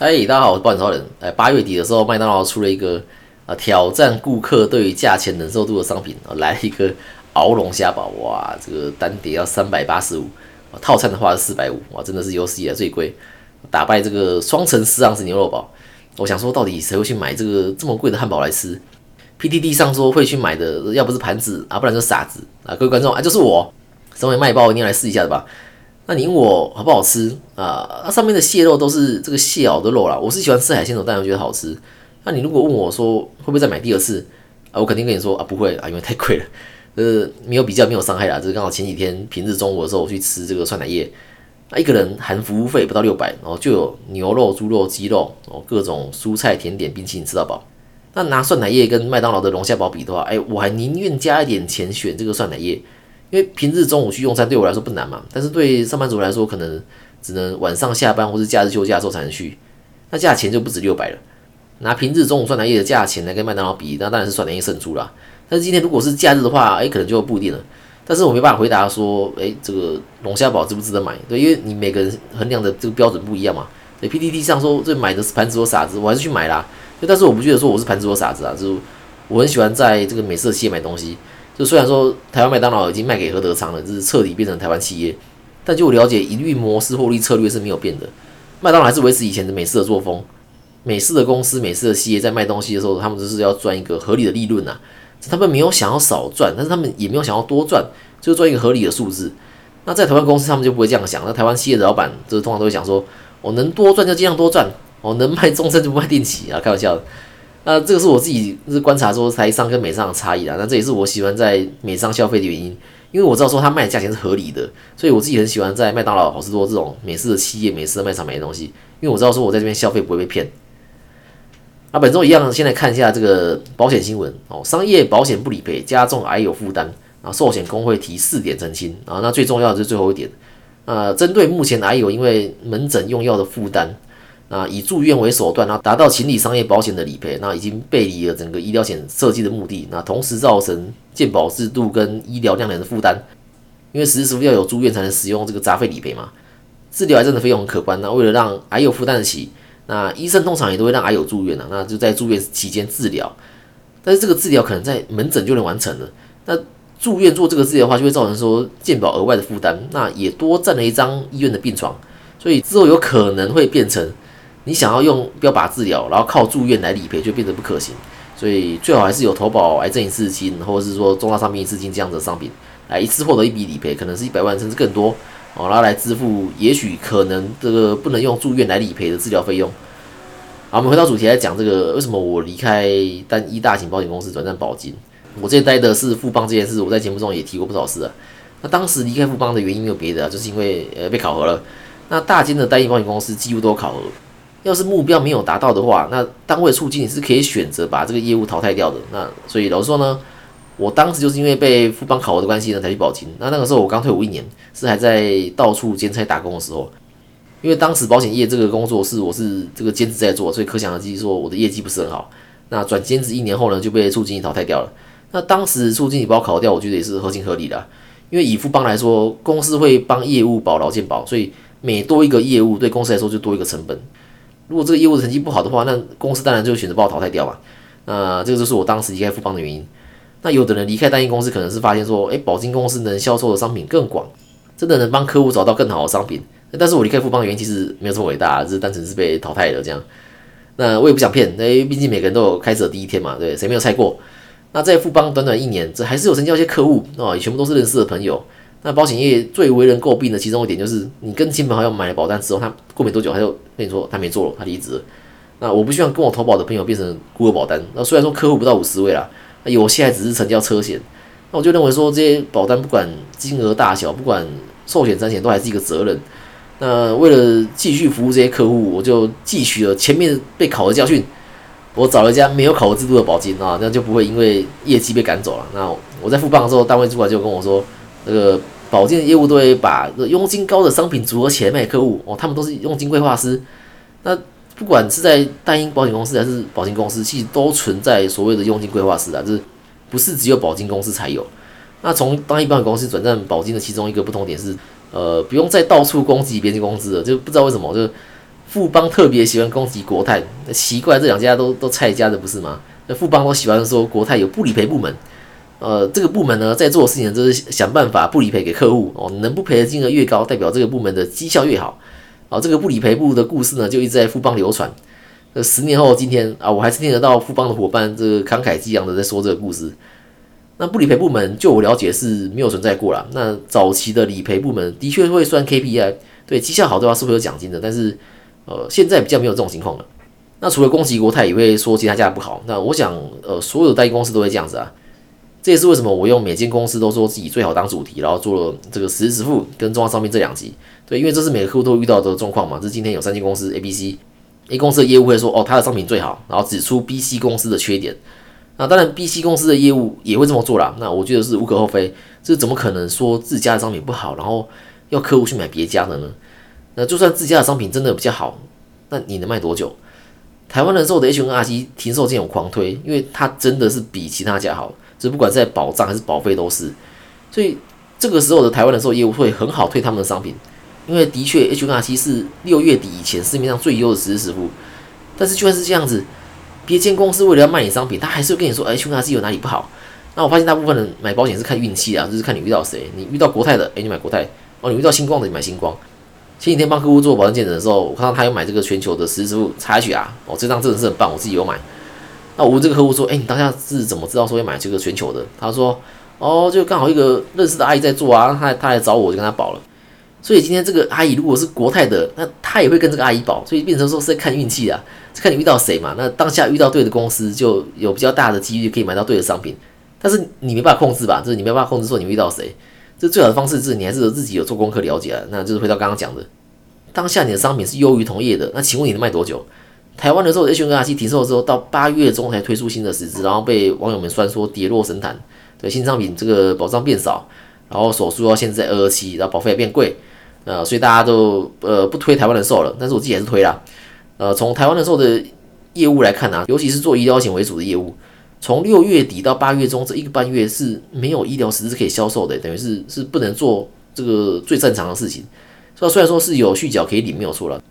哎，大家好，我是半超人。哎，八月底的时候，麦当劳出了一个啊挑战顾客对于价钱忍受度的商品，啊，来了一个鳌龙虾堡，哇，这个单碟要三百八十五，套餐的话是四百五，哇，真的是有史以来最贵，打败这个双层四盎司牛肉堡。我想说，到底谁会去买这个这么贵的汉堡来吃？PTT 上说会去买的，要不是盘子啊，不然就傻子啊。各位观众啊，就是我，身为卖包，一定要来试一下的吧。那你问我好不好吃啊？那上面的蟹肉都是这个蟹螯的肉啦。我是喜欢吃海鲜的，当然觉得好吃。那你如果问我说会不会再买第二次啊？我肯定跟你说啊，不会啊，因为太贵了。呃，没有比较，没有伤害啦。这是刚好前几天平日中午的时候我去吃这个酸奶液，那一个人含服务费不到六百，然后就有牛肉、猪肉、鸡肉哦，各种蔬菜、甜点、冰淇淋吃到饱。那拿酸奶液跟麦当劳的龙虾堡比的话，哎，我还宁愿加一点钱选这个酸奶液。因为平日中午去用餐对我来说不难嘛，但是对上班族来说可能只能晚上下班或是假日休假的时候才能去，那价钱就不止六百了。拿平日中午酸奶液的价钱来跟麦当劳比，那当然是酸奶液胜出啦。但是今天如果是假日的话，哎，可能就不一定了。但是我没办法回答说，哎，这个龙虾堡值不值得买？对，因为你每个人衡量的这个标准不一样嘛。对 PDD 上说这买的是盘子或傻子，我还是去买啦。但是我不觉得说我是盘子或傻子啊，就是我很喜欢在这个美食企业买东西。就虽然说台湾麦当劳已经卖给何德昌了，就是彻底变成台湾企业，但就我了解，营运模式、获利策略是没有变的。麦当劳还是维持以前的美式的作风。美式的公司、美式的企业在卖东西的时候，他们就是要赚一个合理的利润呐。他们没有想要少赚，但是他们也没有想要多赚，就赚一个合理的数字。那在台湾公司，他们就不会这样想。那台湾企业的老板，就是通常都会想说：我能多赚就尽量多赚，我能卖终身就不卖定期啊，开玩笑。那这个是我自己是观察说台商跟美商的差异啦。那这也是我喜欢在美商消费的原因，因为我知道说他卖的价钱是合理的，所以我自己很喜欢在麦当劳、好事多这种美式的企业、美式的卖场买东西，因为我知道说我在这边消费不会被骗。那本周一样，先来看一下这个保险新闻哦。商业保险不理赔，加重癌友负担啊。寿险工会提四点澄清啊。那最重要的就是最后一点啊，针对目前癌友因为门诊用药的负担。那以住院为手段，然后达到情理商业保险的理赔，那已经背离了整个医疗险设计的目的。那同时造成健保制度跟医疗量能的负担，因为实时要有住院才能使用这个杂费理赔嘛。治疗癌症的费用很可观，那为了让癌友负担得起，那医生通常也都会让癌友住院啊，那就在住院期间治疗。但是这个治疗可能在门诊就能完成了，那住院做这个治疗的话，就会造成说健保额外的负担，那也多占了一张医院的病床，所以之后有可能会变成。你想要用标靶治疗，然后靠住院来理赔，就变得不可行。所以最好还是有投保癌症一次金，或者是说重大伤病一次金这样的商品，来一次获得一笔理赔，可能是一百万甚至更多哦，然后来支付也许可能这个不能用住院来理赔的治疗费用。好，我们回到主题来讲这个为什么我离开单一大型保险公司转战保金。我这待的是富邦这件事，我在节目中也提过不少次了。那当时离开富邦的原因没有别的，就是因为呃被考核了。那大金的单一保险公司几乎都考核。要是目标没有达到的话，那单位促进你是可以选择把这个业务淘汰掉的。那所以老实说呢，我当时就是因为被富邦考核的关系呢才去保金。那那个时候我刚退伍一年，是还在到处兼差打工的时候。因为当时保险业这个工作是我是这个兼职在做，所以可想而知说我的业绩不是很好。那转兼职一年后呢，就被处经理淘汰掉了。那当时处经理把我考掉，我觉得也是合情合理的。因为以富邦来说，公司会帮业务保劳健保，所以每多一个业务对公司来说就多一个成本。如果这个业务成绩不好的话，那公司当然就选择把我淘汰掉嘛。那这个就是我当时离开富邦的原因。那有的人离开单一公司，可能是发现说，诶，保金公司能销售的商品更广，真的能帮客户找到更好的商品。但是我离开富邦的原因其实没有这么伟大，只是单纯是被淘汰了这样。那我也不想骗，因为毕竟每个人都有开始的第一天嘛，对，谁没有猜过？那在富邦短短一年，这还是有成交一些客户哦，也全部都是认识的朋友。那保险业最为人诟病的其中一点就是，你跟亲朋好友买了保单之后，他过没多久他就跟你说他没做了，他离职。那我不希望跟我投保的朋友变成孤儿保单。那虽然说客户不到五十位啦，那有些还只是成交车险。那我就认为说这些保单不管金额大小，不管寿险产险都还是一个责任。那为了继续服务这些客户，我就汲取了前面被考的教训，我找了一家没有考核制度的保金啊，那就不会因为业绩被赶走了。那我在复办的时候，单位主管就跟我说。那个保健业务都会把佣金高的商品组合起来卖给客户哦，他们都是佣金规划师。那不管是在单一保险公司还是保险公司，其实都存在所谓的佣金规划师啊，就是不是只有保金公司才有。那从单一保险公司转战保金的其中一个不同点是，呃，不用再到处攻击别人公司了，就不知道为什么，就富邦特别喜欢攻击国泰，奇怪，这两家都都菜家的不是吗？那富邦都喜欢说国泰有不理赔部门，呃，这个部门呢在做的事情就是想办法不理赔给客户哦，能不赔的金额越高，代表这个部门的绩效越好。哦，这个不理赔部的故事呢就一直在富邦流传。呃，十年后今天啊，我还是听得到富邦的伙伴这个慷慨激昂的在说这个故事。那不理赔部门，就我了解是没有存在过了。那早期的理赔部门的确会算 KPI，对绩效好的话是会有奖金的。但是，呃，现在比较没有这种情况了。那除了攻击国泰，也会说其他家不好。那我想，呃，所有代理公司都会这样子啊。这也是为什么我用每间公司都说自己最好当主题，然后做了这个实时支付跟重要商品这两集。对，因为这是每个客户都遇到的状况嘛。这是今天有三间公司 A、B、C，A 公司的业务会说，哦，他的商品最好，然后指出 B、C 公司的缺点。那当然，B、C 公司的业务也会这么做啦。那我觉得是无可厚非。这怎么可能说自家的商品不好，然后要客户去买别家的呢？那就算自家的商品真的比较好，那你能卖多久？台湾人寿的 H N R C 停售件有狂推，因为它真的是比其他家好，这不管在保障还是保费都是。所以这个时候的台湾人寿业务会很好推他们的商品，因为的确 H N R C 是六月底以前市面上最优的实时支付。但是就算是这样子。别间公司为了要卖你商品，他还是会跟你说，，H 公司有哪里不好？那我发现大部分人买保险是看运气啊，就是看你遇到谁。你遇到国泰的，哎，你买国泰；哦，你遇到星光的，你买星光。前几天帮客户做保证见证的时候，我看到他有买这个全球的实时支付 H 啊，哦，这张真的是很棒，我自己有买。那我问这个客户说，哎，你当下是怎么知道说要买这个全球的？他说，哦，就刚好一个认识的阿姨在做啊，他他来找我，就跟他保了。所以今天这个阿姨如果是国泰的，那他也会跟这个阿姨保，所以变成说是在看运气啊，看你遇到谁嘛。那当下遇到对的公司，就有比较大的几率可以买到对的商品。但是你没办法控制吧？就是你没办法控制说你遇到谁。这最好的方式是你还是自己有做功课了解啊。那就是回到刚刚讲的，当下你的商品是优于同业的，那请问你能卖多久？台湾的时候 H N R C 停售之后，到八月中才推出新的实质，然后被网友们酸说跌落神坛。对新商品这个保障变少，然后手术要限制在二二七，然后保费也变贵。呃，所以大家都呃不推台湾人寿了，但是我自己还是推啦。呃，从台湾人寿的业务来看啊，尤其是做医疗险为主的业务，从六月底到八月中这一个半月是没有医疗实质可以销售的，等于是是不能做这个最正常的事情。所以虽然说是有续缴可以领没有错了，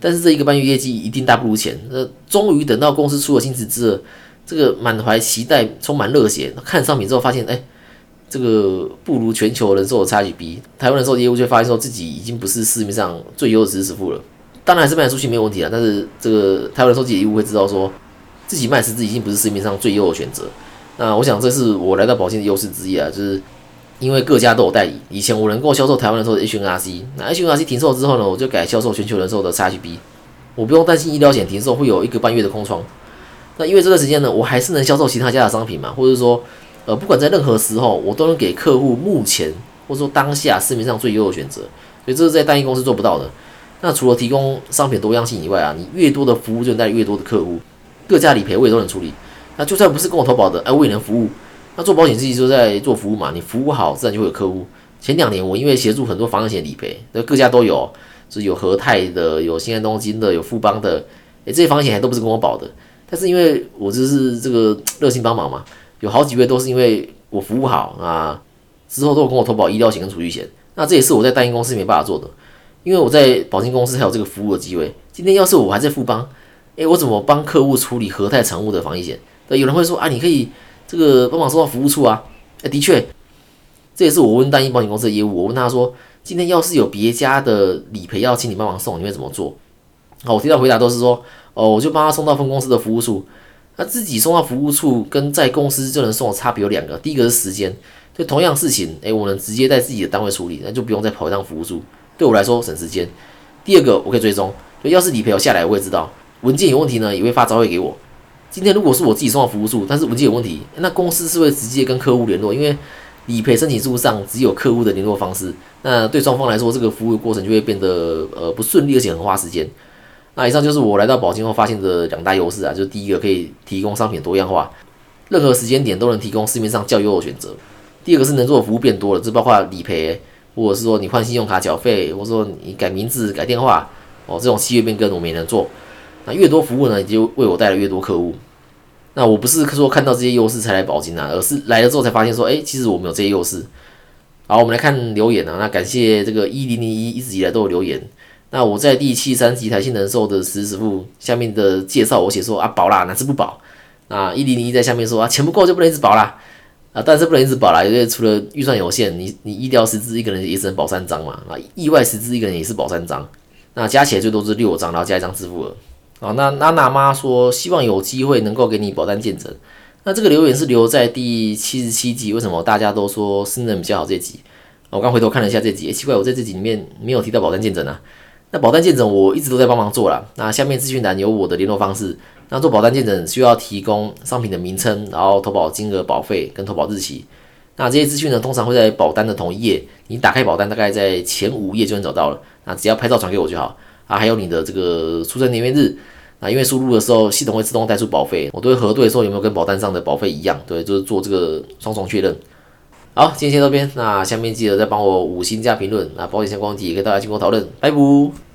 但是这一个半月业绩一定大不如前。那终于等到公司出了新资质，这个满怀期待、充满热血，看商品之后发现，哎。这个不如全球人寿的差距比台湾人寿业务，就发现说自己已经不是市面上最优的实时付了。当然还是卖出去没有问题啊，但是这个台湾人寿业务会知道说自己卖实质已经不是市面上最优的选择。那我想这是我来到保险的优势之一啊，就是因为各家都有代理。以前我能够销售台湾人寿的 H N R C，那 H N R C 停售之后呢，我就改销售全球人寿的差距 B，我不用担心医疗险停售会有一个半月的空窗。那因为这段时间呢，我还是能销售其他家的商品嘛，或者说。呃，不管在任何时候，我都能给客户目前或者说当下市面上最优的选择，所以这是在单一公司做不到的。那除了提供商品多样性以外啊，你越多的服务就能带来越多的客户，各家理赔我也都能处理。那就算不是跟我投保的，哎，我也能服务。那做保险自己就在做服务嘛，你服务好，自然就会有客户。前两年我因为协助很多防险理赔，那各家都有，是有和泰的，有新安东京的，有富邦的，诶，这些防险还都不是跟我保的，但是因为我就是这个热心帮忙嘛。有好几位都是因为我服务好啊，之后都有跟我投保医疗险跟储蓄险，那这也是我在单一公司没办法做的，因为我在保险公司才有这个服务的机会。今天要是我还在富邦，诶，我怎么帮客户处理和泰产物的防疫险？那有人会说啊，你可以这个帮忙送到服务处啊。哎，的确，这也是我问单一保险公司的业务，我问他说，今天要是有别家的理赔要请你帮忙送，你会怎么做？好，我听到回答都是说，哦，我就帮他送到分公司的服务处。那自己送到服务处跟在公司就能送的差别有两个，第一个是时间，就同样事情，诶，我能直接在自己的单位处理，那就不用再跑一趟服务处，对我来说省时间。第二个，我可以追踪，所以要是理赔要下来，我也知道文件有问题呢，也会发招会给我。今天如果是我自己送到服务处，但是文件有问题，那公司是会直接跟客户联络，因为理赔申请书上只有客户的联络方式，那对双方来说，这个服务过程就会变得呃不顺利，而且很花时间。那以上就是我来到保金后发现的两大优势啊，就是第一个可以提供商品多样化，任何时间点都能提供市面上较优的选择；第二个是能做的服务变多了，这包括理赔，或者是说你换信用卡缴费，或者说你改名字、改电话，哦，这种契约变更我们也能做。那越多服务呢，也就为我带来越多客户。那我不是说看到这些优势才来保金啊，而是来了之后才发现说，哎，其实我们有这些优势。好，我们来看留言啊，那感谢这个一零零一一直以来都有留言。那我在第七三集台新人寿的实时付下面的介绍，我写说啊保啦，哪次不保？那一零零一在下面说啊钱不够就不能一直保啦，啊但是不能一直保啦，因为除了预算有限，你你医疗实质一个人也只能保三张嘛，啊意外实质一个人也是保三张，那加起来最多是六张，然后加一张支付额。啊，那娜娜妈说希望有机会能够给你保单见证。那这个留言是留在第七十七集，为什么大家都说私人比较好这集？我刚回头看了一下这集，也奇怪，我在这集里面没有提到保单见证啊。那保单见证我一直都在帮忙做啦。那下面资讯栏有我的联络方式。那做保单见证需要提供商品的名称，然后投保金额、保费跟投保日期。那这些资讯呢，通常会在保单的同一页。你打开保单，大概在前五页就能找到了。那只要拍照传给我就好。啊，还有你的这个出生年月日。啊，因为输入的时候系统会自动带出保费，我都会核对说有没有跟保单上的保费一样。对，就是做这个双重确认。好，今天先到这边。那下面记得再帮我五星加评论。那保险相关问题也可以大家经过讨论。拜拜。